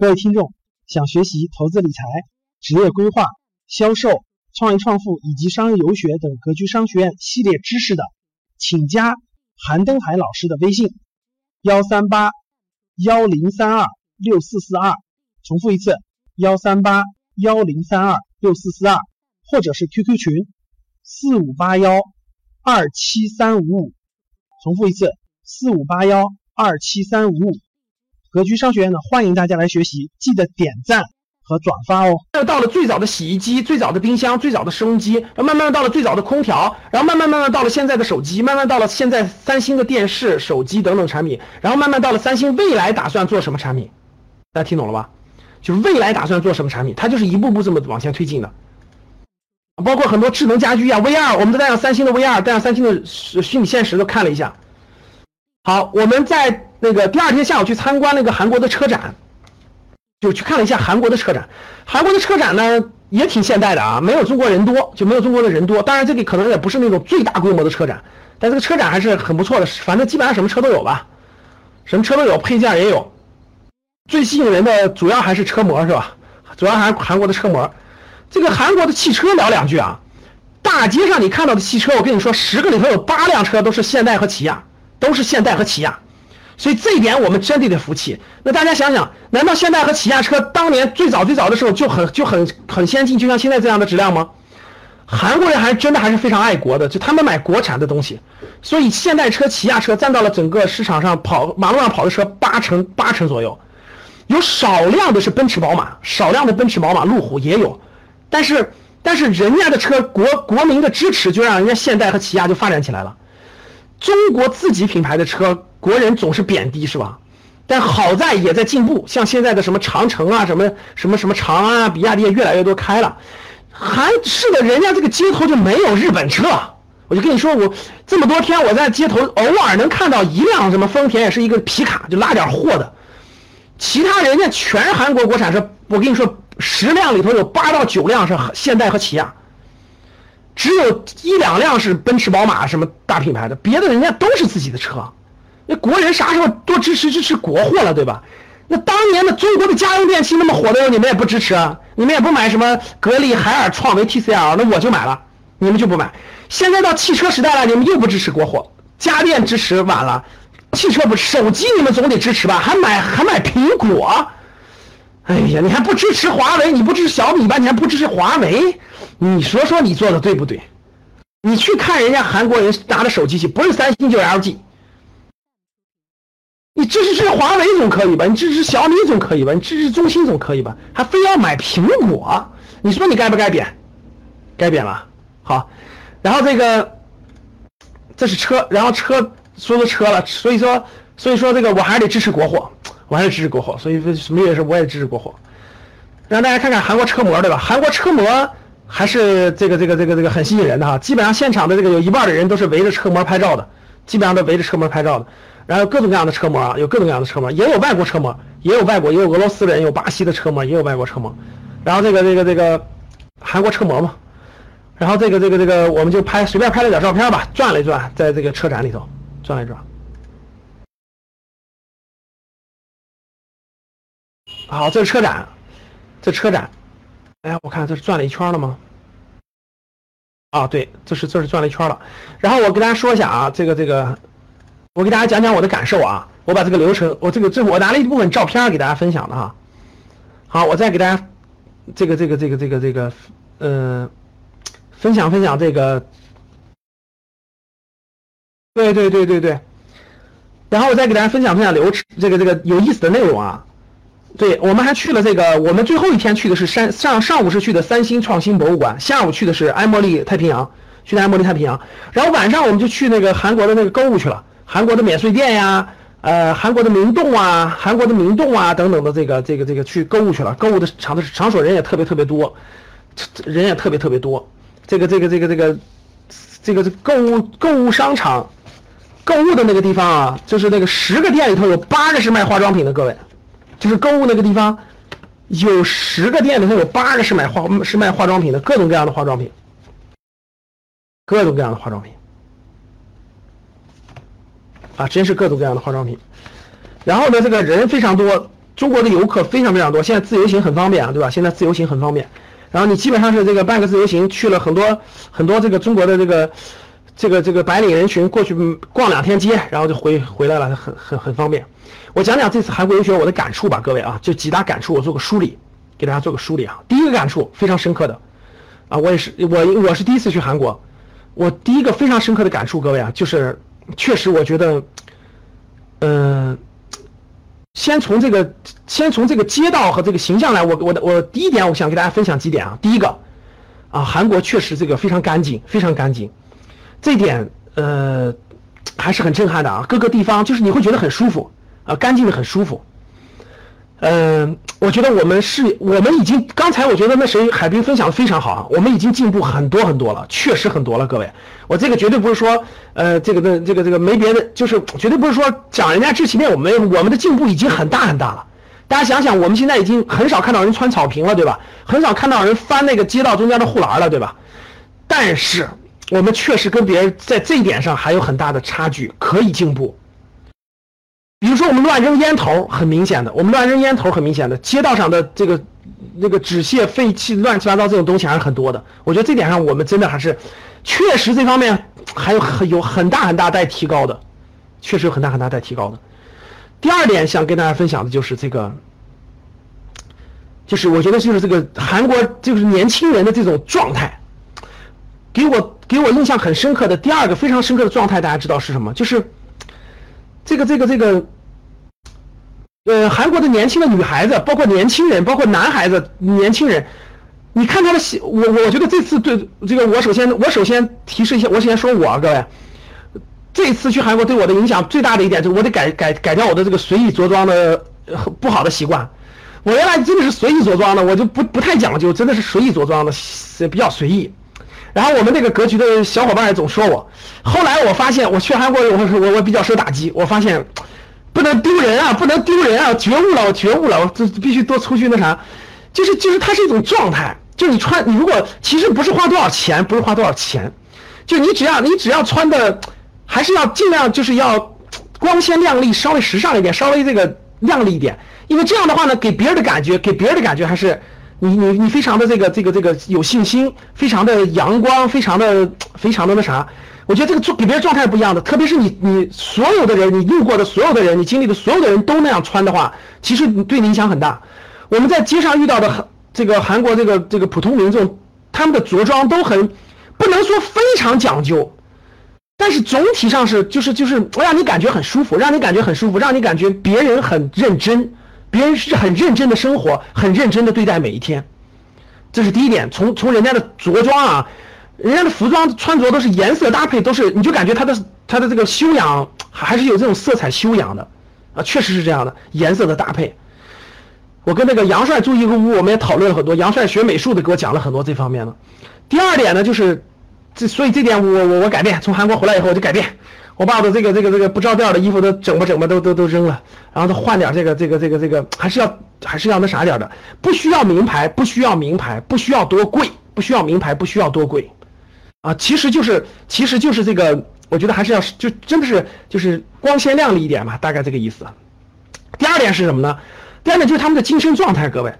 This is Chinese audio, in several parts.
各位听众，想学习投资理财、职业规划、销售、创业创富以及商业游学等格局商学院系列知识的，请加韩登海老师的微信：幺三八幺零三二六四四二。重复一次：幺三八幺零三二六四四二，或者是 QQ 群：四五八幺二七三五五。重复一次：四五八幺二七三五五。格局商学院呢，欢迎大家来学习，记得点赞和转发哦。又到了最早的洗衣机、最早的冰箱、最早的收音机，然后慢慢到了最早的空调，然后慢慢慢慢到了现在的手机，慢慢到了现在三星的电视、手机等等产品，然后慢慢到了三星未来打算做什么产品，大家听懂了吧？就是未来打算做什么产品，它就是一步步这么往前推进的。包括很多智能家居啊，VR，我们都带上三星的 VR，带上三星的虚拟现实都看了一下。好，我们在。那个第二天下午去参观那个韩国的车展，就去看了一下韩国的车展。韩国的车展呢也挺现代的啊，没有中国人多，就没有中国的人多。当然这里可能也不是那种最大规模的车展，但这个车展还是很不错的。反正基本上什么车都有吧，什么车都有，配件也有。最吸引人的主要还是车模是吧？主要还是韩国的车模。这个韩国的汽车聊两句啊，大街上你看到的汽车，我跟你说，十个里头有八辆车都是现代和起亚，都是现代和起亚。所以这一点我们真的得服气。那大家想想，难道现代和起亚车当年最早最早的时候就很就很很先进，就像现在这样的质量吗？韩国人还真的还是非常爱国的，就他们买国产的东西。所以现代车、起亚车占到了整个市场上跑马路上跑的车八成八成左右，有少量的是奔驰、宝马，少量的奔驰、宝马、路虎也有，但是但是人家的车国国民的支持就让人家现代和起亚就发展起来了。中国自己品牌的车。国人总是贬低是吧？但好在也在进步，像现在的什么长城啊，什么什么什么长安啊，比亚迪也越来越多开了。还是的，人家这个街头就没有日本车。我就跟你说，我这么多天我在街头偶尔能看到一辆什么丰田，也是一个皮卡，就拉点货的。其他人家全是韩国国产车。我跟你说，十辆里头有八到九辆是现代和起亚，只有一两辆是奔驰、宝马什么大品牌的，别的人家都是自己的车。那国人啥时候多支持支持国货了，对吧？那当年的中国的家用电器那么火的时候，你们也不支持啊？你们也不买什么格力、海尔、创维、TCL，那我就买了，你们就不买。现在到汽车时代了，你们又不支持国货，家电支持晚了，汽车不，手机你们总得支持吧？还买还买苹果？哎呀，你还不支持华为？你不支持小米吧？你还不支持华为？你说说你做的对不对？你去看人家韩国人拿的手机去，不是三星就是 LG。你支持支持华为总可以吧？你支持小米总可以吧？你支持中兴总可以吧？还非要买苹果？你说你该不该贬？该贬了。好，然后这个这是车，然后车说说车了，所以说所以说这个我还是得支持国货，我还是支持国货。所以说什么也是我也支持国货。让大家看看韩国车模，对吧？韩国车模还是这个这个这个这个很吸引人的哈。基本上现场的这个有一半的人都是围着车模拍照的，基本上都围着车模拍照的。然后各种各样的车模啊，有各种各样的车模，也有外国车模，也有外国，也有俄罗斯人，有巴西的车模，也有外国车模。然后这个这个这个韩国车模嘛，然后这个这个这个我们就拍随便拍了点照片吧，转了一转，在这个车展里头转了一转。好，这是车展，这车展，哎，我看这是转了一圈了吗？啊，对，这是这是转了一圈了。然后我跟大家说一下啊，这个这个。我给大家讲讲我的感受啊，我把这个流程，我这个这我拿了一部分照片给大家分享的哈。好，我再给大家这个这个这个这个这个呃分享分享这个，对对对对对，然后我再给大家分享分享流程，这个这个有意思的内容啊。对我们还去了这个，我们最后一天去的是山上上午是去的三星创新博物馆，下午去的是埃莫利太平洋，去的埃莫利太平洋，然后晚上我们就去那个韩国的那个购物去了。韩国的免税店呀，呃，韩国的明洞啊，韩国的明洞啊等等的这个这个这个去购物去了，购物的场的场所人也特别特别多，人也特别特别多。这个这个这个这个这个购物购物商场，购物的那个地方啊，就是那个十个店里头有八个是卖化妆品的，各位，就是购物那个地方，有十个店里头有八个是买化是卖化妆品的，各种各样的化妆品，各种各样的化妆品。啊，真是各种各样的化妆品，然后呢，这个人非常多，中国的游客非常非常多，现在自由行很方便啊，对吧？现在自由行很方便，然后你基本上是这个半个自由行去了很多很多这个中国的这个这个这个白领人群过去逛两天街，然后就回回来了，很很很方便。我讲讲这次韩国游学我的感触吧，各位啊，就几大感触，我做个梳理，给大家做个梳理啊。第一个感触非常深刻的啊，我也是我我是第一次去韩国，我第一个非常深刻的感触，各位啊，就是确实我觉得，嗯。先从这个，先从这个街道和这个形象来，我我的我第一点，我想给大家分享几点啊。第一个，啊，韩国确实这个非常干净，非常干净，这点呃还是很震撼的啊。各个地方就是你会觉得很舒服啊，干净的很舒服。嗯，我觉得我们是，我们已经刚才我觉得那谁海滨分享的非常好啊，我们已经进步很多很多了，确实很多了，各位，我这个绝对不是说，呃，这个的这个这个没别的，就是绝对不是说讲人家知其面，我们我们的进步已经很大很大了。大家想想，我们现在已经很少看到人穿草坪了，对吧？很少看到人翻那个街道中间的护栏了，对吧？但是我们确实跟别人在这一点上还有很大的差距，可以进步。比如说我们乱扔烟头，很明显的，我们乱扔烟头很明显的，街道上的这个那个纸屑、废气、乱七八糟这种东西还是很多的。我觉得这点上我们真的还是，确实这方面还有很有很大很大待提高的，确实有很大很大待提高的。第二点想跟大家分享的就是这个，就是我觉得就是这个韩国就是年轻人的这种状态，给我给我印象很深刻的第二个非常深刻的状态，大家知道是什么？就是。这个这个这个，呃，韩国的年轻的女孩子，包括年轻人，包括男孩子，年轻人，你看他的喜，我我觉得这次对这个，我首先我首先提示一下，我首先说我各位，这次去韩国对我的影响最大的一点就我得改改改掉我的这个随意着装的不好的习惯。我原来真的是随意着装的，我就不不太讲究，真的是随意着装的，比较随意。然后我们那个格局的小伙伴也总说我，后来我发现我去韩国，我我我比较受打击。我发现不能丢人啊，不能丢人啊！觉悟了，我觉悟了，我这必须多出去那啥，就是就是它是一种状态。就你穿，你如果其实不是花多少钱，不是花多少钱，就你只要你只要穿的还是要尽量就是要光鲜亮丽，稍微时尚一点，稍微这个亮丽一点，因为这样的话呢，给别人的感觉，给别人的感觉还是。你你你非常的这个这个这个有信心，非常的阳光，非常的非常的那啥，我觉得这个做给别人状态不一样的。特别是你你所有的人，你路过的所有的人，你经历的所有的人都那样穿的话，其实对你影响很大。我们在街上遇到的这个韩国这个这个普通民众，他们的着装都很不能说非常讲究，但是总体上是就是就是让你感觉很舒服，让你感觉很舒服，让你感觉别人很认真。别人是很认真的生活，很认真的对待每一天，这是第一点。从从人家的着装啊，人家的服装穿着都是颜色搭配，都是你就感觉他的他的这个修养还是有这种色彩修养的啊，确实是这样的颜色的搭配。我跟那个杨帅住一个屋，我们也讨论了很多。杨帅学美术的给我讲了很多这方面的。第二点呢，就是这所以这点我我我改变，从韩国回来以后我就改变。我把我的这个这个这个不着调的衣服都整吧整吧都都都扔了，然后他换点这个这个这个这个还是要还是要那啥点的，不需要名牌，不需要名牌，不需要多贵，不需要名牌，不需要多贵，啊，其实就是其实就是这个，我觉得还是要就真的是就是光鲜亮丽一点嘛，大概这个意思。第二点是什么呢？第二点就是他们的精神状态，各位，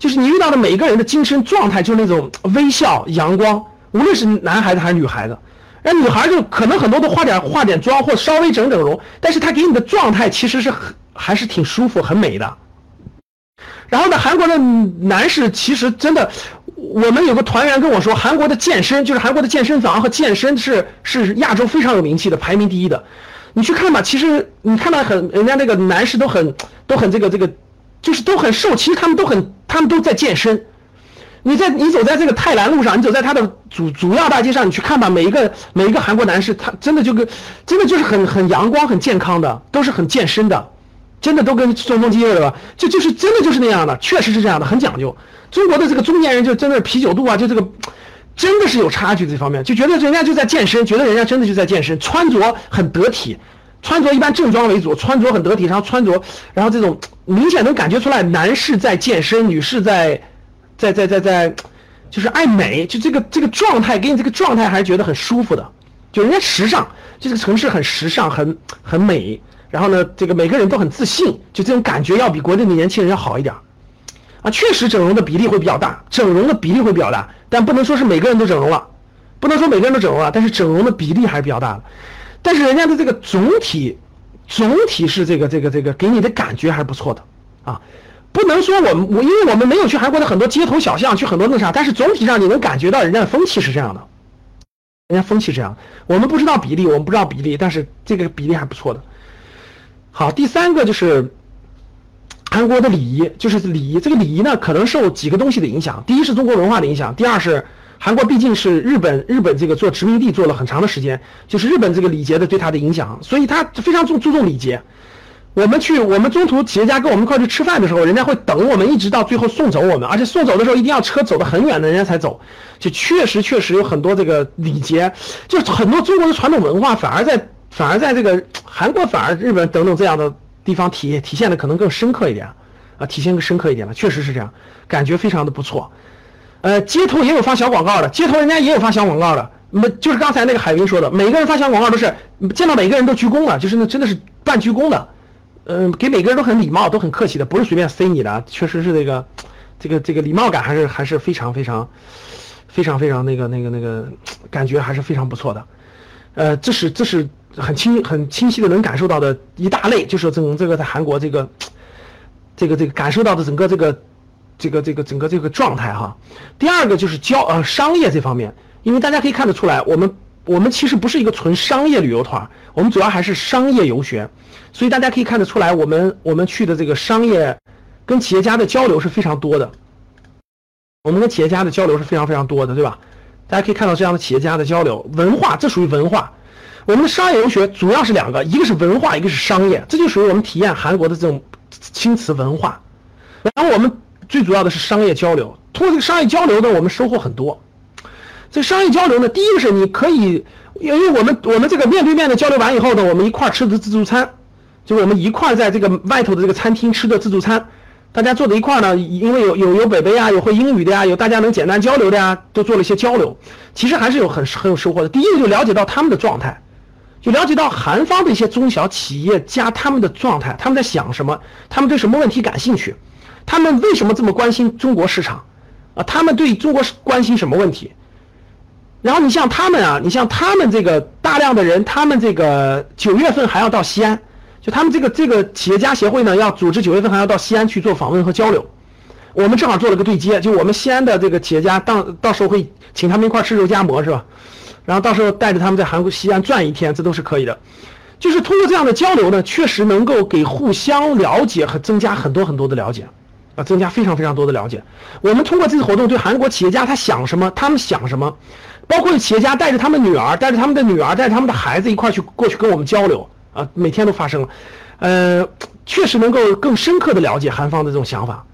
就是你遇到的每一个人的精神状态就是那种微笑阳光，无论是男孩子还是女孩子。那女孩就可能很多都化点化点妆或稍微整整容，但是她给你的状态其实是很还是挺舒服很美的。然后呢，韩国的男士其实真的，我们有个团员跟我说，韩国的健身就是韩国的健身房和健身是是亚洲非常有名气的，排名第一的。你去看吧，其实你看到很人家那个男士都很都很这个这个，就是都很瘦，其实他们都很他们都在健身。你在你走在这个泰兰路上，你走在它的主主要大街上，你去看吧，每一个每一个韩国男士，他真的就跟真的就是很很阳光、很健康的，都是很健身的，真的都跟松松肌肉的吧？就就是真的就是那样的，确实是这样的，很讲究。中国的这个中年人就真的啤酒肚啊，就这个真的是有差距这方面，就觉得人家就在健身，觉得人家真的就在健身，穿着很得体，穿着一般正装为主，穿着很得体，然后穿着，然后这种明显能感觉出来，男士在健身，女士在。在在在在，就是爱美，就这个这个状态，给你这个状态还是觉得很舒服的。就人家时尚，这个城市很时尚，很很美。然后呢，这个每个人都很自信，就这种感觉要比国内的年轻人要好一点啊。确实整容的比例会比较大，整容的比例会比较大，但不能说是每个人都整容了，不能说每个人都整容了，但是整容的比例还是比较大的。但是人家的这个总体，总体是这个这个这个给你的感觉还是不错的啊。不能说我们我因为我们没有去韩国的很多街头小巷，去很多那啥，但是总体上你能感觉到人家的风气是这样的，人家风气这样。我们不知道比例，我们不知道比例，但是这个比例还不错的。好，第三个就是韩国的礼仪，就是礼仪。这个礼仪呢，可能受几个东西的影响。第一是中国文化的影响，第二是韩国毕竟是日本日本这个做殖民地做了很长的时间，就是日本这个礼节的对他的影响，所以他非常注注重礼节。我们去，我们中途企业家跟我们一块去吃饭的时候，人家会等我们一直到最后送走我们，而且送走的时候一定要车走得很远的人家才走，就确实确实有很多这个礼节，就是很多中国的传统文化反而在反而在这个韩国反而日本等等这样的地方体体现的可能更深刻一点，啊，体现更深刻一点了，确实是这样，感觉非常的不错。呃，街头也有发小广告的，街头人家也有发小广告的，那就是刚才那个海云说的，每个人发小广告都是见到每个人都鞠躬了，就是那真的是半鞠躬的。嗯，给每个人都很礼貌，都很客气的，不是随便塞你的，确实是这个，这个这个礼貌感还是还是非常非常，非常非常那个那个那个感觉还是非常不错的。呃，这是这是很清很清晰的能感受到的一大类，就是整这个在韩国这个，这个这个感受到的整个这个，这个这个整个这个状态哈。第二个就是交呃商业这方面，因为大家可以看得出来，我们我们其实不是一个纯商业旅游团，我们主要还是商业游学。所以大家可以看得出来，我们我们去的这个商业，跟企业家的交流是非常多的。我们跟企业家的交流是非常非常多的，对吧？大家可以看到这样的企业家的交流，文化这属于文化。我们的商业游学主要是两个，一个是文化，一个是商业，这就属于我们体验韩国的这种青瓷文化。然后我们最主要的是商业交流，通过这个商业交流呢，我们收获很多。这商业交流呢，第一个是你可以，因为我们我们这个面对面的交流完以后呢，我们一块吃的自助餐。就是我们一块在这个外头的这个餐厅吃的自助餐，大家坐在一块呢，因为有有有北北呀，有会英语的呀，有大家能简单交流的呀，都做了一些交流，其实还是有很很有收获的。第一个就了解到他们的状态，就了解到韩方的一些中小企业家他们的状态，他们在想什么，他们对什么问题感兴趣，他们为什么这么关心中国市场，啊，他们对中国是关心什么问题？然后你像他们啊，你像他们这个大量的人，他们这个九月份还要到西安。就他们这个这个企业家协会呢，要组织九月份还要到西安去做访问和交流，我们正好做了个对接，就我们西安的这个企业家到到时候会请他们一块吃肉夹馍是吧？然后到时候带着他们在韩国西安转一天，这都是可以的。就是通过这样的交流呢，确实能够给互相了解和增加很多很多的了解，啊，增加非常非常多的了解。我们通过这次活动对韩国企业家他想什么，他们想什么，包括企业家带着他们女儿，带着他们的女儿，带着他们的孩子一块去过去跟我们交流。啊，每天都发生了，呃，确实能够更深刻的了解韩方的这种想法，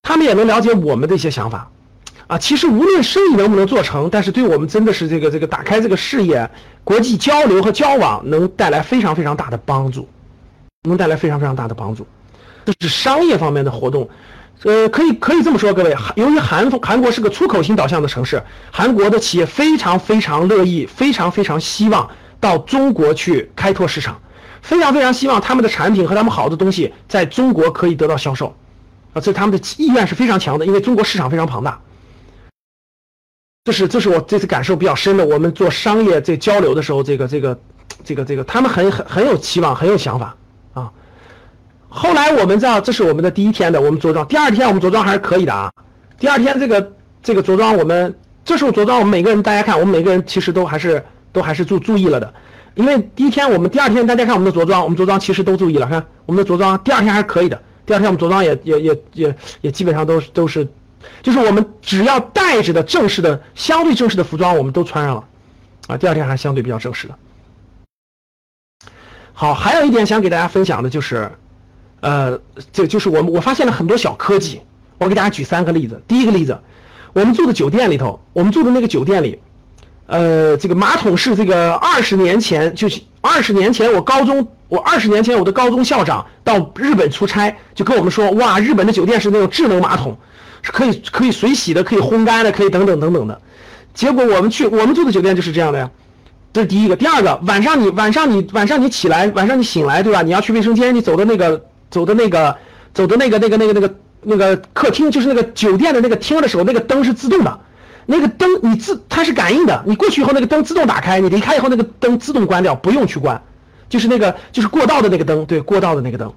他们也能了解我们的一些想法，啊，其实无论生意能不能做成，但是对我们真的是这个这个打开这个视野，国际交流和交往能带来非常非常大的帮助，能带来非常非常大的帮助，这是商业方面的活动，呃，可以可以这么说，各位，由于韩韩国是个出口型导向的城市，韩国的企业非常非常乐意，非常非常希望。到中国去开拓市场，非常非常希望他们的产品和他们好的东西在中国可以得到销售，啊，这他们的意愿是非常强的，因为中国市场非常庞大。这是这是我这次感受比较深的。我们做商业这交流的时候，这个这个这个这个，他们很很很有期望，很有想法。后来我们知道，这是我们的第一天的我们着装，第二天我们着装还是可以的啊。第二天这个这个着装，我们这时候着装，我们每个人大家看，我们每个人其实都还是。都还是注注意了的，因为第一天我们第二天大家看我们的着装，我们着装其实都注意了，看我们的着装第二天还是可以的，第二天我们着装也也也也也基本上都是都是，就是我们只要带着的正式的相对正式的服装我们都穿上了，啊，第二天还是相对比较正式的。好，还有一点想给大家分享的就是，呃，这就是我们我发现了很多小科技，我给大家举三个例子。第一个例子，我们住的酒店里头，我们住的那个酒店里。呃，这个马桶是这个二十年前，就是二十年前我高中，我二十年前我的高中校长到日本出差，就跟我们说，哇，日本的酒店是那种智能马桶，是可以可以水洗的，可以烘干的，可以等等等等的。结果我们去我们住的酒店就是这样的呀，这是第一个。第二个，晚上你晚上你晚上你起来，晚上你醒来，对吧？你要去卫生间，你走的那个走的那个走的那个那个那个那个那个客厅，就是那个酒店的那个厅的时候，那个灯是自动的，那个灯你自它是感应的，你过去以后那个灯自动打开，你离开以后那个灯自动关掉，不用去关，就是那个就是过道的那个灯，对，过道的那个灯。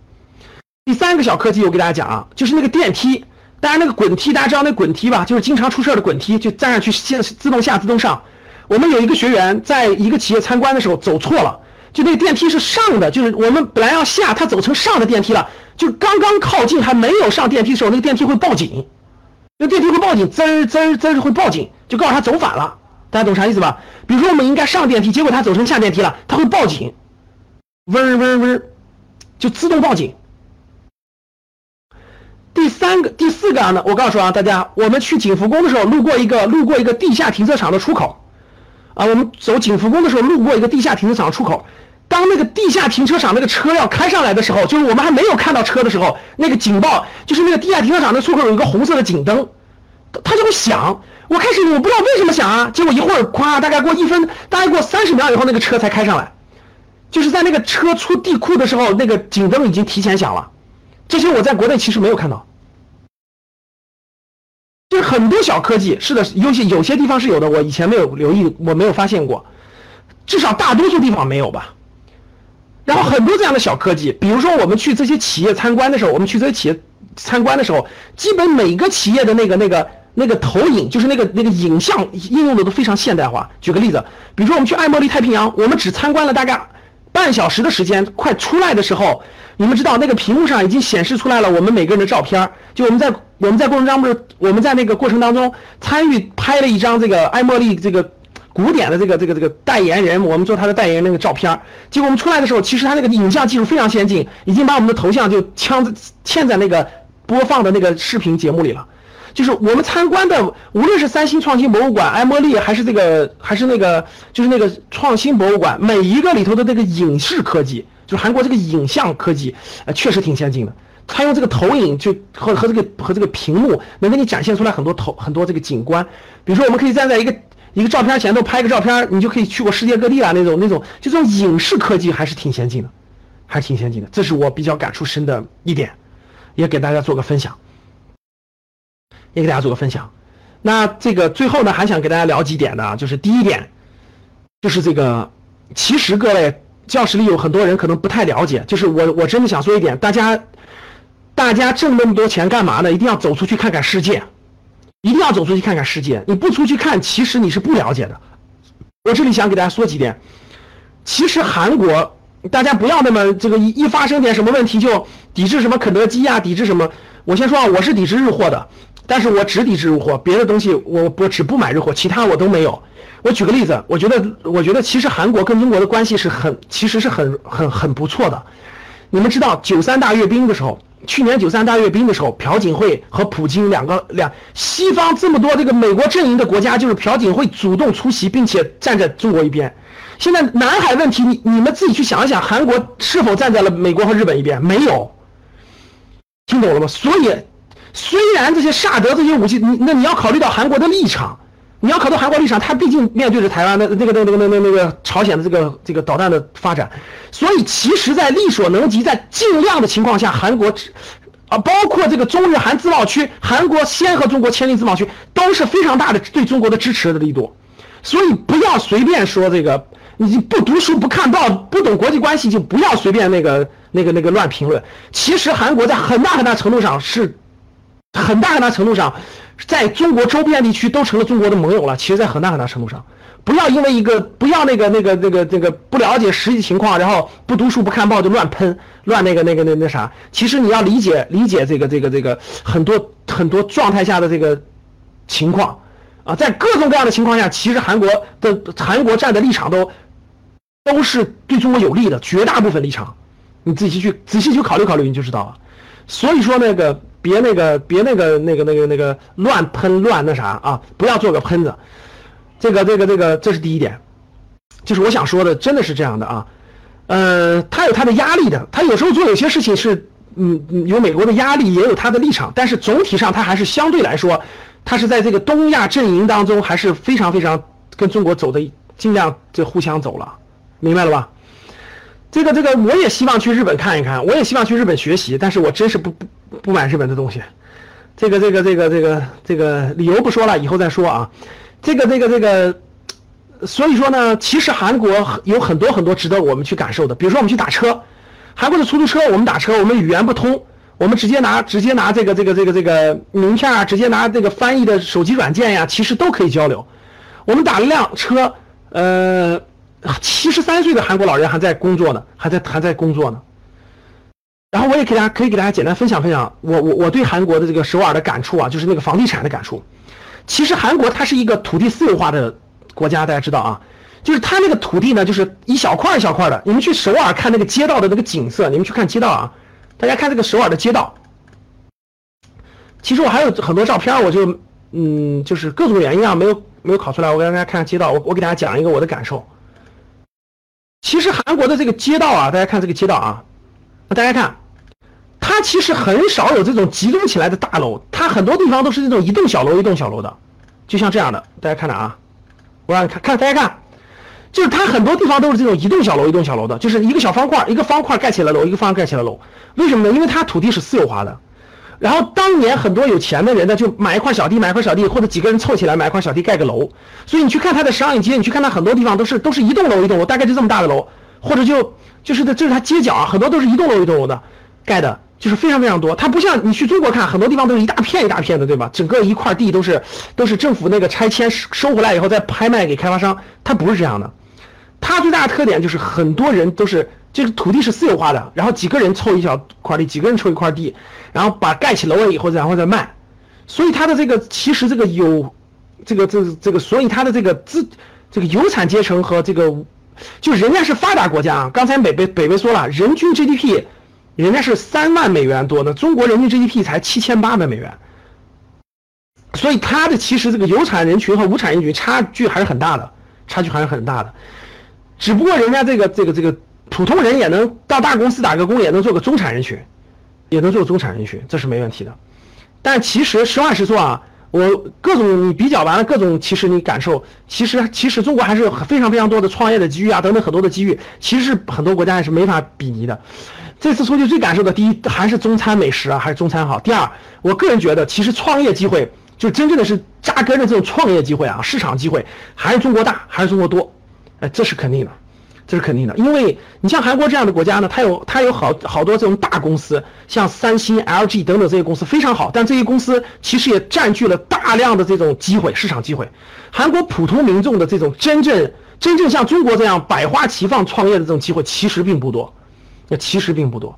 第三个小科技我给大家讲啊，就是那个电梯，当然那个滚梯，大家知道那滚梯吧？就是经常出事的滚梯，就站上去先自动下自动上。我们有一个学员在一个企业参观的时候走错了，就那个电梯是上的，就是我们本来要下，他走成上的电梯了，就刚刚靠近还没有上电梯的时候，那个电梯会报警，那电梯会报警，滋儿滋儿滋儿会报警，就告诉他走反了，大家懂啥意思吧？比如说我们应该上电梯，结果他走成下电梯了，他会报警，嗡嗡嗡，就自动报警。第三个、第四个呢？我告诉啊，大家，我们去景福宫的时候，路过一个路过一个地下停车场的出口，啊，我们走景福宫的时候，路过一个地下停车场出口。当那个地下停车场那个车要开上来的时候，就是我们还没有看到车的时候，那个警报就是那个地下停车场的出口有一个红色的警灯，它就会响。我开始我不知道为什么响啊，结果一会儿，咵，大概过一分，大概过三十秒以后，那个车才开上来，就是在那个车出地库的时候，那个警灯已经提前响了。这些我在国内其实没有看到。就是很多小科技，是的，有些有些地方是有的，我以前没有留意，我没有发现过，至少大多数地方没有吧。然后很多这样的小科技，比如说我们去这些企业参观的时候，我们去这些企业参观的时候，基本每个企业的那个那个那个投影，就是那个那个影像应用的都非常现代化。举个例子，比如说我们去爱茉莉太平洋，我们只参观了大概半小时的时间，快出来的时候。你们知道那个屏幕上已经显示出来了，我们每个人的照片就我们在我们在过程当中，我们在那个过程当中参与拍了一张这个爱茉莉这个古典的这个这个这个代言人，我们做他的代言人那个照片结果我们出来的时候，其实他那个影像技术非常先进，已经把我们的头像就镶嵌在那个播放的那个视频节目里了。就是我们参观的，无论是三星创新博物馆、爱茉莉，还是这个还是那个就是那个创新博物馆，每一个里头的那个影视科技。就韩国这个影像科技，呃，确实挺先进的。他用这个投影就和和这个和这个屏幕，能给你展现出来很多投很多这个景观。比如说，我们可以站在一个一个照片前头拍个照片，你就可以去过世界各地了那种那种，就这种影视科技还是挺先进的，还是挺先进的。这是我比较感触深的一点，也给大家做个分享，也给大家做个分享。那这个最后呢，还想给大家聊几点的，就是第一点，就是这个，其实各位。教室里有很多人可能不太了解，就是我我真的想说一点，大家，大家挣那么多钱干嘛呢？一定要走出去看看世界，一定要走出去看看世界。你不出去看，其实你是不了解的。我这里想给大家说几点，其实韩国，大家不要那么这个一一发生点什么问题就抵制什么肯德基啊，抵制什么。我先说啊，我是抵制日货的，但是我只抵制日货，别的东西我我只不买日货，其他我都没有。我举个例子，我觉得，我觉得其实韩国跟中国的关系是很，其实是很很很不错的。你们知道九三大阅兵的时候，去年九三大阅兵的时候，朴槿惠和普京两个两西方这么多这个美国阵营的国家，就是朴槿惠主动出席，并且站在中国一边。现在南海问题，你你们自己去想一想，韩国是否站在了美国和日本一边？没有，听懂了吗？所以，虽然这些萨德这些武器，你那你要考虑到韩国的立场。你要考虑韩国立场，他毕竟面对着台湾的那个、那个、那个、那个、那个朝鲜的这个、这个导弹的发展，所以其实，在力所能及、在尽量的情况下，韩国，啊，包括这个中日韩自贸区，韩国先和中国签订自贸区，都是非常大的对中国的支持的力度。所以不要随便说这个，你不读书、不看报、不懂国际关系，就不要随便那个、那个、那个乱评论。其实韩国在很大很大程度上是，很大很大程度上。在中国周边地区都成了中国的盟友了。其实，在很大很大程度上，不要因为一个不要那个那个那个那个不了解实际情况，然后不读书不看报就乱喷乱那个那个那那啥。其实你要理解理解这个这个这个很多很多状态下的这个情况啊，在各种各样的情况下，其实韩国的韩国站的立场都都是对中国有利的，绝大部分立场，你仔细去仔细去考虑考虑，你就知道了。所以说那个。别那个，别那个，那个，那个，那个乱喷乱那啥啊！不要做个喷子。这个，这个，这个，这是第一点，就是我想说的，真的是这样的啊。呃，他有他的压力的，他有时候做有些事情是，嗯，有美国的压力，也有他的立场，但是总体上他还是相对来说，他是在这个东亚阵营当中还是非常非常跟中国走的尽量就互相走了，明白了吧？这个这个我也希望去日本看一看，我也希望去日本学习，但是我真是不不不买日本的东西。这个这个这个这个这个理由不说了，以后再说啊。这个这个这个，所以说呢，其实韩国有很多很多值得我们去感受的，比如说我们去打车，韩国的出租车我们打车，我们语言不通，我们直接拿直接拿这个这个这个这个名片啊，直接拿这个翻译的手机软件呀，其实都可以交流。我们打了辆车，呃。七十三岁的韩国老人还在工作呢，还在还在工作呢。然后我也给大家可以给大家简单分享分享我我我对韩国的这个首尔的感触啊，就是那个房地产的感触。其实韩国它是一个土地私有化的国家，大家知道啊，就是它那个土地呢，就是一小块一小块的。你们去首尔看那个街道的那个景色，你们去看街道啊，大家看这个首尔的街道。其实我还有很多照片，我就嗯，就是各种原因啊，没有没有考出来。我给大家看看街道，我我给大家讲一个我的感受。其实韩国的这个街道啊，大家看这个街道啊，大家看，它其实很少有这种集中起来的大楼，它很多地方都是这种一栋小楼一栋小楼的，就像这样的，大家看着啊，我让你看看，大家看，就是它很多地方都是这种一栋小楼一栋小楼的，就是一个小方块一个方块盖起来楼，一个方块盖起来楼，为什么呢？因为它土地是私有化的。然后当年很多有钱的人呢，就买一块小地，买一块小地，或者几个人凑起来买一块小地盖个楼。所以你去看他的商业街，你去看他很多地方都是都是一栋楼一栋楼，大概就这么大的楼，或者就就是这是他街角啊，很多都是一栋楼一栋楼的盖的，就是非常非常多。它不像你去中国看，很多地方都是一大片一大片的，对吧？整个一块地都是都是政府那个拆迁收回来以后再拍卖给开发商，它不是这样的。它最大的特点就是很多人都是。这个土地是私有化的，然后几个人凑一小块地，几个人凑一块地，然后把盖起楼了以后，然后再卖，所以它的这个其实这个有，这个这这个，所以它的这个资这个有产阶层和这个，就人家是发达国家啊。刚才北北北北说了，人均 GDP，人家是三万美元多呢，中国人均 GDP 才七千八百美元，所以它的其实这个有产人群和无产人群差距还是很大的，差距还是很大的，只不过人家这个这个这个。普通人也能到大公司打个工，也能做个中产人群，也能做中产人群，这是没问题的。但其实实话实说啊，我各种你比较完了各种，其实你感受，其实其实中国还是有非常非常多的创业的机遇啊，等等很多的机遇，其实很多国家也是没法比拟的。这次出去最感受的，第一还是中餐美食啊，还是中餐好。第二，我个人觉得，其实创业机会就真正的是扎根的这种创业机会啊，市场机会还是中国大，还是中国多，哎，这是肯定的。这是肯定的，因为你像韩国这样的国家呢，它有它有好好多这种大公司，像三星、LG 等等这些公司非常好，但这些公司其实也占据了大量的这种机会，市场机会。韩国普通民众的这种真正真正像中国这样百花齐放创业的这种机会其实并不多，那其实并不多，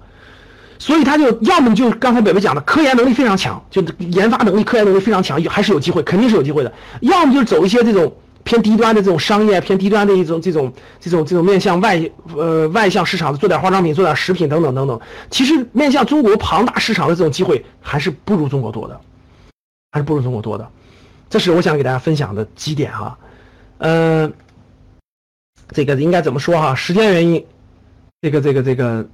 所以他就要么就刚才北北讲的科研能力非常强，就研发能力、科研能力非常强，还是有机会，肯定是有机会的；要么就是走一些这种。偏低端的这种商业，偏低端的一种这种这种这种面向外呃外向市场的，做点化妆品，做点食品等等等等。其实面向中国庞大市场的这种机会还是不如中国多的，还是不如中国多的。这是我想给大家分享的几点哈。嗯，这个应该怎么说哈？时间原因，这个这个这个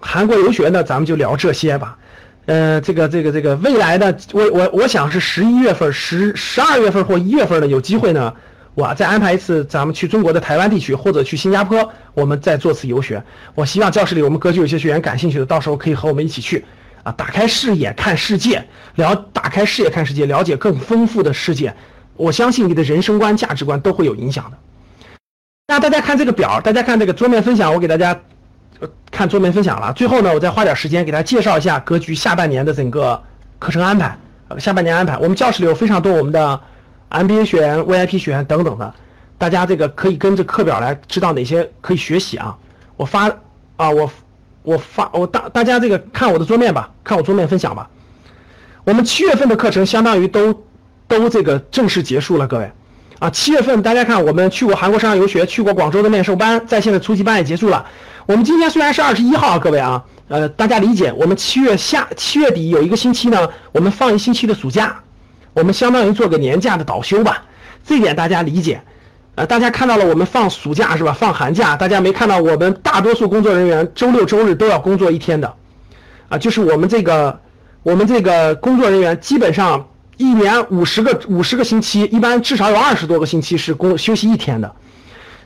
韩国留学呢，咱们就聊这些吧。呃，这个这个这个未来的，我我我想是十一月份、十十二月份或一月份呢，有机会呢。我再安排一次，咱们去中国的台湾地区，或者去新加坡，我们再做次游学。我希望教室里我们格局有些学员感兴趣的，到时候可以和我们一起去啊，打开视野看世界，了打开视野看世界，了解更丰富的世界。我相信你的人生观、价值观都会有影响的。那大家看这个表，大家看这个桌面分享，我给大家看桌面分享了。最后呢，我再花点时间给大家介绍一下格局下半年的整个课程安排。呃下半年安排，我们教室里有非常多我们的。MBA 学员、VIP 学员等等的，大家这个可以跟着课表来，知道哪些可以学习啊？我发啊，我我发我大大家这个看我的桌面吧，看我桌面分享吧。我们七月份的课程相当于都都这个正式结束了，各位啊，七月份大家看我们去过韩国商业游学，去过广州的面授班，在线的初级班也结束了。我们今天虽然是二十一号，各位啊，呃，大家理解，我们七月下七月底有一个星期呢，我们放一星期的暑假。我们相当于做个年假的倒休吧，这点大家理解。呃，大家看到了我们放暑假是吧？放寒假，大家没看到我们大多数工作人员周六周日都要工作一天的，啊，就是我们这个我们这个工作人员基本上一年五十个五十个星期，一般至少有二十多个星期是工休息一天的。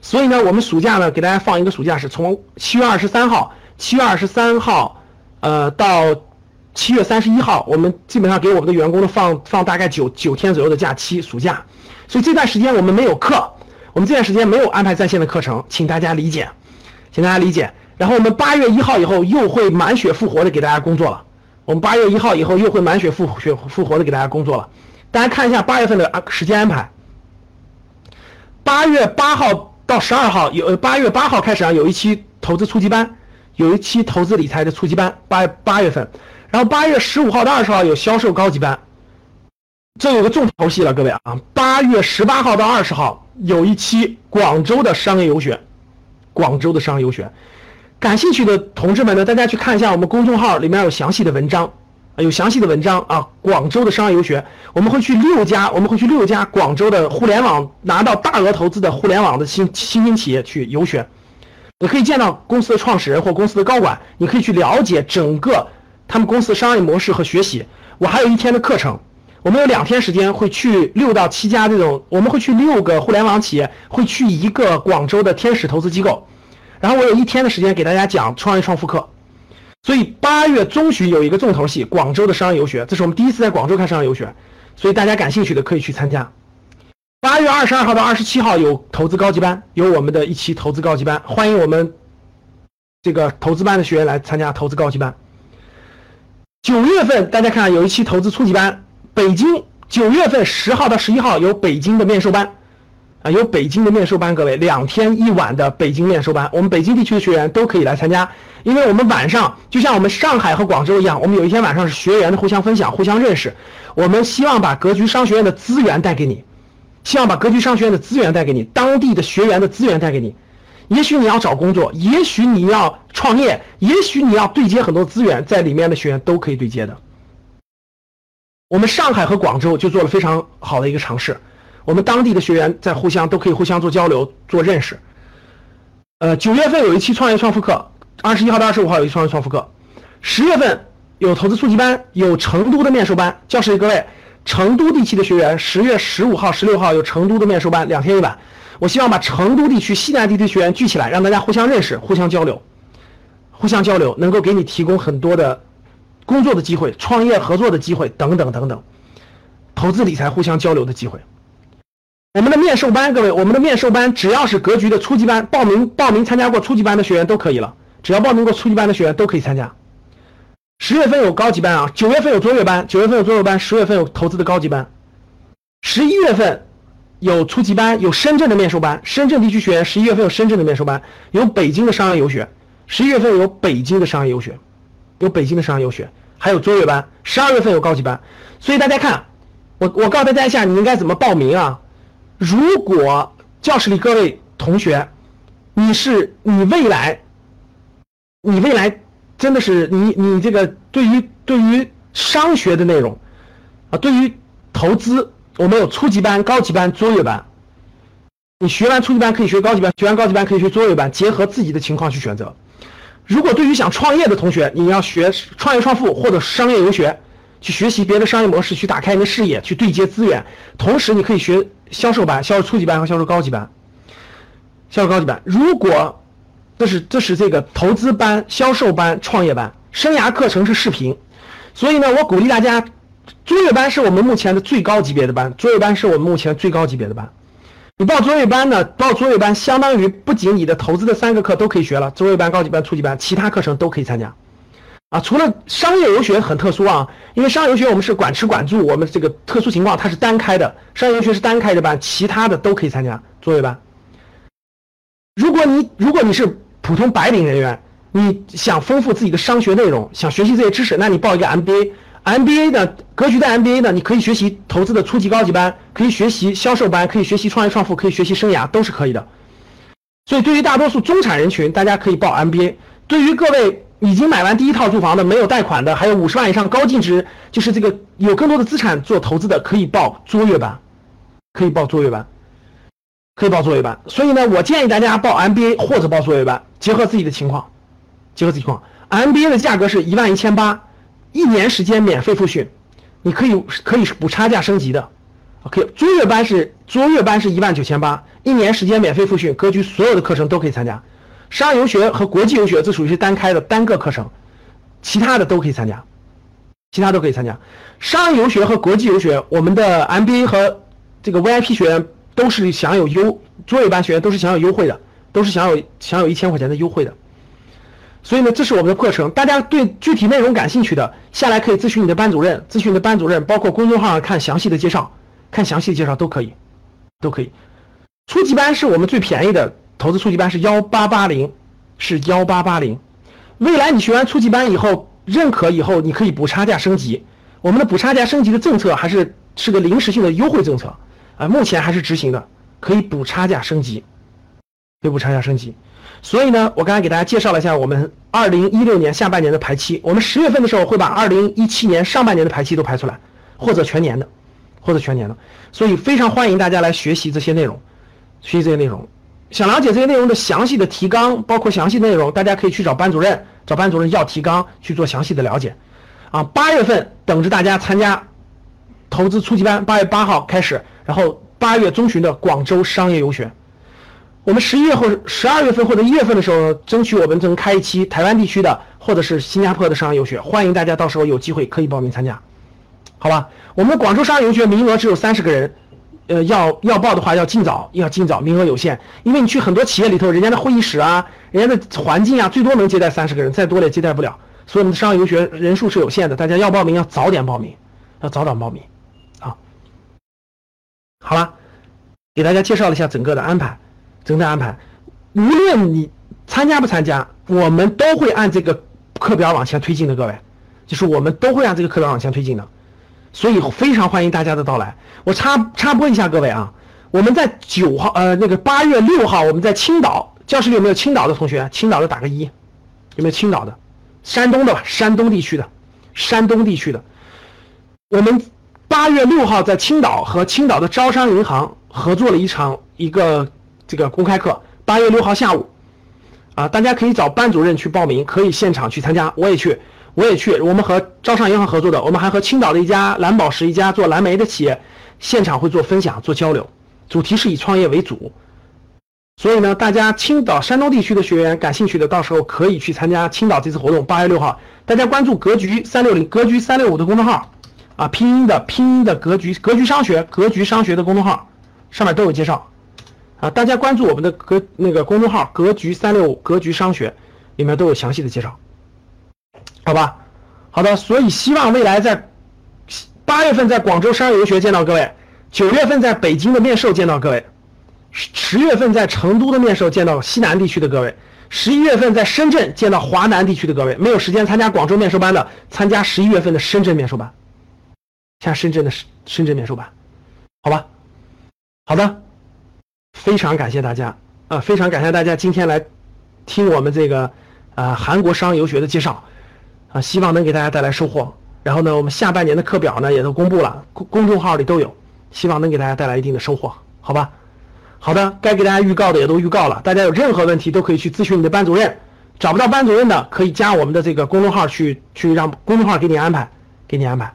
所以呢，我们暑假呢给大家放一个暑假是从七月二十三号，七月二十三号，呃，到七月三十一号，我们基本上给我们的员工呢放放大概九九天左右的假期暑假。所以这段时间我们没有课，我们这段时间没有安排在线的课程，请大家理解，请大家理解。然后我们八月一号以后又会满血复活的给大家工作了。我们八月一号以后又会满血复血复活的给大家工作了。大家看一下八月份的啊时间安排。八月八号到十二号有八月八号开始啊有一期投资初级班，有一期投资理财的初级班，八八月份。然后八月十五号到二十号有销售高级班，这有个重头戏了，各位啊。八月十八号到二十号有一期广州的商业游学，广州的商业游学。感兴趣的同志们呢，大家去看一下我们公众号里面有详细的文章，有详细的文章啊。广州的商业游学，我们会去六家，我们会去六家广州的互联网拿到大额投资的互联网的新新兴企业去游学，你可以见到公司的创始人或公司的高管，你可以去了解整个他们公司的商业模式和学习。我还有一天的课程，我们有两天时间会去六到七家这种，我们会去六个互联网企业，会去一个广州的天使投资机构。然后我有一天的时间给大家讲创业创富课，所以八月中旬有一个重头戏，广州的商业游学，这是我们第一次在广州开商业游学，所以大家感兴趣的可以去参加。八月二十二号到二十七号有投资高级班，有我们的一期投资高级班，欢迎我们这个投资班的学员来参加投资高级班。九月份大家看有一期投资初级班，北京九月份十号到十一号有北京的面授班。啊，有北京的面授班，各位两天一晚的北京面授班，我们北京地区的学员都可以来参加，因为我们晚上就像我们上海和广州一样，我们有一天晚上是学员的互相分享、互相认识。我们希望把格局商学院的资源带给你，希望把格局商学院的资源带给你，当地的学员的资源带给你。也许你要找工作，也许你要创业，也许你要对接很多资源，在里面的学员都可以对接的。我们上海和广州就做了非常好的一个尝试。我们当地的学员在互相都可以互相做交流、做认识。呃，九月份有一期创业创富课，二十一号到二十五号有一创业创富课。十月份有投资初级班，有成都的面授班。教室里各位，成都地区的学员，十月十五号、十六号有成都的面授班，两天一晚。我希望把成都地区、西南地区学员聚起来，让大家互相认识、互相交流、互相交流，能够给你提供很多的工作的机会、创业合作的机会等等等等，投资理财互相交流的机会。我们的面授班，各位，我们的面授班只要是格局的初级班，报名报名参加过初级班的学员都可以了。只要报名过初级班的学员都可以参加。十月份有高级班啊，九月份有卓越班，九月份有卓越班，十月份有投资的高级班。十一月份有初级班，有深圳的面授班，深圳地区学员十一月份有深圳的面授班，有北京的商业游学，十一月份有北京的商业游学，有北京的商业游学，还有卓越班。十二月份有高级班，所以大家看，我我告诉大家一下，你应该怎么报名啊？如果教室里各位同学，你是你未来，你未来真的是你你这个对于对于商学的内容啊，对于投资，我们有初级班、高级班、卓越班。你学完初级班可以学高级班，学完高级班可以学卓越班，结合自己的情况去选择。如果对于想创业的同学，你要学创业创富或者商业游学。去学习别的商业模式，去打开你的视野，去对接资源。同时，你可以学销售班、销售初级班和销售高级班。销售高级班，如果这是这是这个投资班、销售班、创业班，生涯课程是视频。所以呢，我鼓励大家，卓越班是我们目前的最高级别的班。卓越班是我们目前最高级别的班。你报卓越班呢？报卓越班相当于不仅你的投资的三个课都可以学了，卓越班、高级班、初级班，其他课程都可以参加。啊，除了商业游学很特殊啊，因为商业游学我们是管吃管住，我们这个特殊情况它是单开的，商业游学是单开的班，其他的都可以参加作业班。如果你如果你是普通白领人员，你想丰富自己的商学内容，想学习这些知识，那你报一个 MBA MBA 呢格局的 MBA 呢，你可以学习投资的初级高级班，可以学习销售班，可以学习创业创富，可以学习生涯，都是可以的。所以对于大多数中产人群，大家可以报 MBA。对于各位。已经买完第一套住房的，没有贷款的，还有五十万以上高净值，就是这个有更多的资产做投资的，可以报卓越班，可以报卓越班，可以报卓越班。所以呢，我建议大家报 MBA 或者报卓越班，结合自己的情况，结合自己情况。MBA 的价格是一万一千八，一年时间免费复训，你可以可以补差价升级的 OK，卓越班是卓越班是一万九千八，一年时间免费复训，格局所有的课程都可以参加。商业游学和国际游学这属于是单开的单个课程，其他的都可以参加，其他都可以参加。商业游学和国际游学，我们的 MBA 和这个 VIP 学员都是享有优，卓越班学员都是享有优惠的，都是享有享有一千块钱的优惠的。所以呢，这是我们的课程，大家对具体内容感兴趣的，下来可以咨询你的班主任，咨询你的班主任，包括公众号上看详细的介绍。看详细的介绍都可以，都可以。初级班是我们最便宜的投资初级班是幺八八零，是幺八八零。未来你学完初级班以后，认可以后，你可以补差价升级。我们的补差价升级的政策还是是个临时性的优惠政策啊，目前还是执行的，可以补差价升级，可以补差价升级。所以呢，我刚才给大家介绍了一下我们二零一六年下半年的排期，我们十月份的时候会把二零一七年上半年的排期都排出来，或者全年的。或者全年的，所以非常欢迎大家来学习这些内容，学习这些内容。想了解这些内容的详细的提纲，包括详细内容，大家可以去找班主任，找班主任要提纲去做详细的了解。啊，八月份等着大家参加投资初级班，八月八号开始，然后八月中旬的广州商业游学。我们十一月或者十二月份或者一月份的时候，争取我们能开一期台湾地区的或者是新加坡的商业游学，欢迎大家到时候有机会可以报名参加。好吧，我们广州商业游学名额只有三十个人，呃，要要报的话要尽早，要尽早，名额有限。因为你去很多企业里头，人家的会议室啊，人家的环境啊，最多能接待三十个人，再多也接待不了。所以我们的商业游学人数是有限的，大家要报名要早点报名，要早点报名。啊，好了，给大家介绍了一下整个的安排，整个安排，无论你参加不参加，我们都会按这个课表往前推进的，各位，就是我们都会按这个课表往前推进的。所以非常欢迎大家的到来。我插插播一下各位啊，我们在九号呃那个八月六号我们在青岛教室里有没有青岛的同学？青岛的打个一，有没有青岛的？山东的吧，山东地区的，山东地区的。我们八月六号在青岛和青岛的招商银行合作了一场一个这个公开课，八月六号下午，啊，大家可以找班主任去报名，可以现场去参加，我也去。我也去，我们和招商银行合作的，我们还和青岛的一家蓝宝石一家做蓝莓的企业，现场会做分享、做交流，主题是以创业为主。所以呢，大家青岛、山东地区的学员感兴趣的，到时候可以去参加青岛这次活动。八月六号，大家关注格局三六零、格局三六五的公众号，啊，拼音的拼音的格局格局商学格局商学的公众号，上面都有介绍。啊，大家关注我们的格那个公众号格局三六五格局商学，里面都有详细的介绍。好吧，好的，所以希望未来在八月份在广州商业游学见到各位，九月份在北京的面授见到各位，十月份在成都的面授见到西南地区的各位，十一月份在深圳见到华南地区的各位。没有时间参加广州面授班的，参加十一月份的深圳面授班，像深圳的深深圳面授班，好吧，好的，非常感谢大家啊，非常感谢大家今天来听我们这个啊韩国商游学的介绍。啊，希望能给大家带来收获。然后呢，我们下半年的课表呢也都公布了，公公众号里都有，希望能给大家带来一定的收获，好吧？好的，该给大家预告的也都预告了，大家有任何问题都可以去咨询你的班主任，找不到班主任的可以加我们的这个公众号去去让公众号给你安排，给你安排。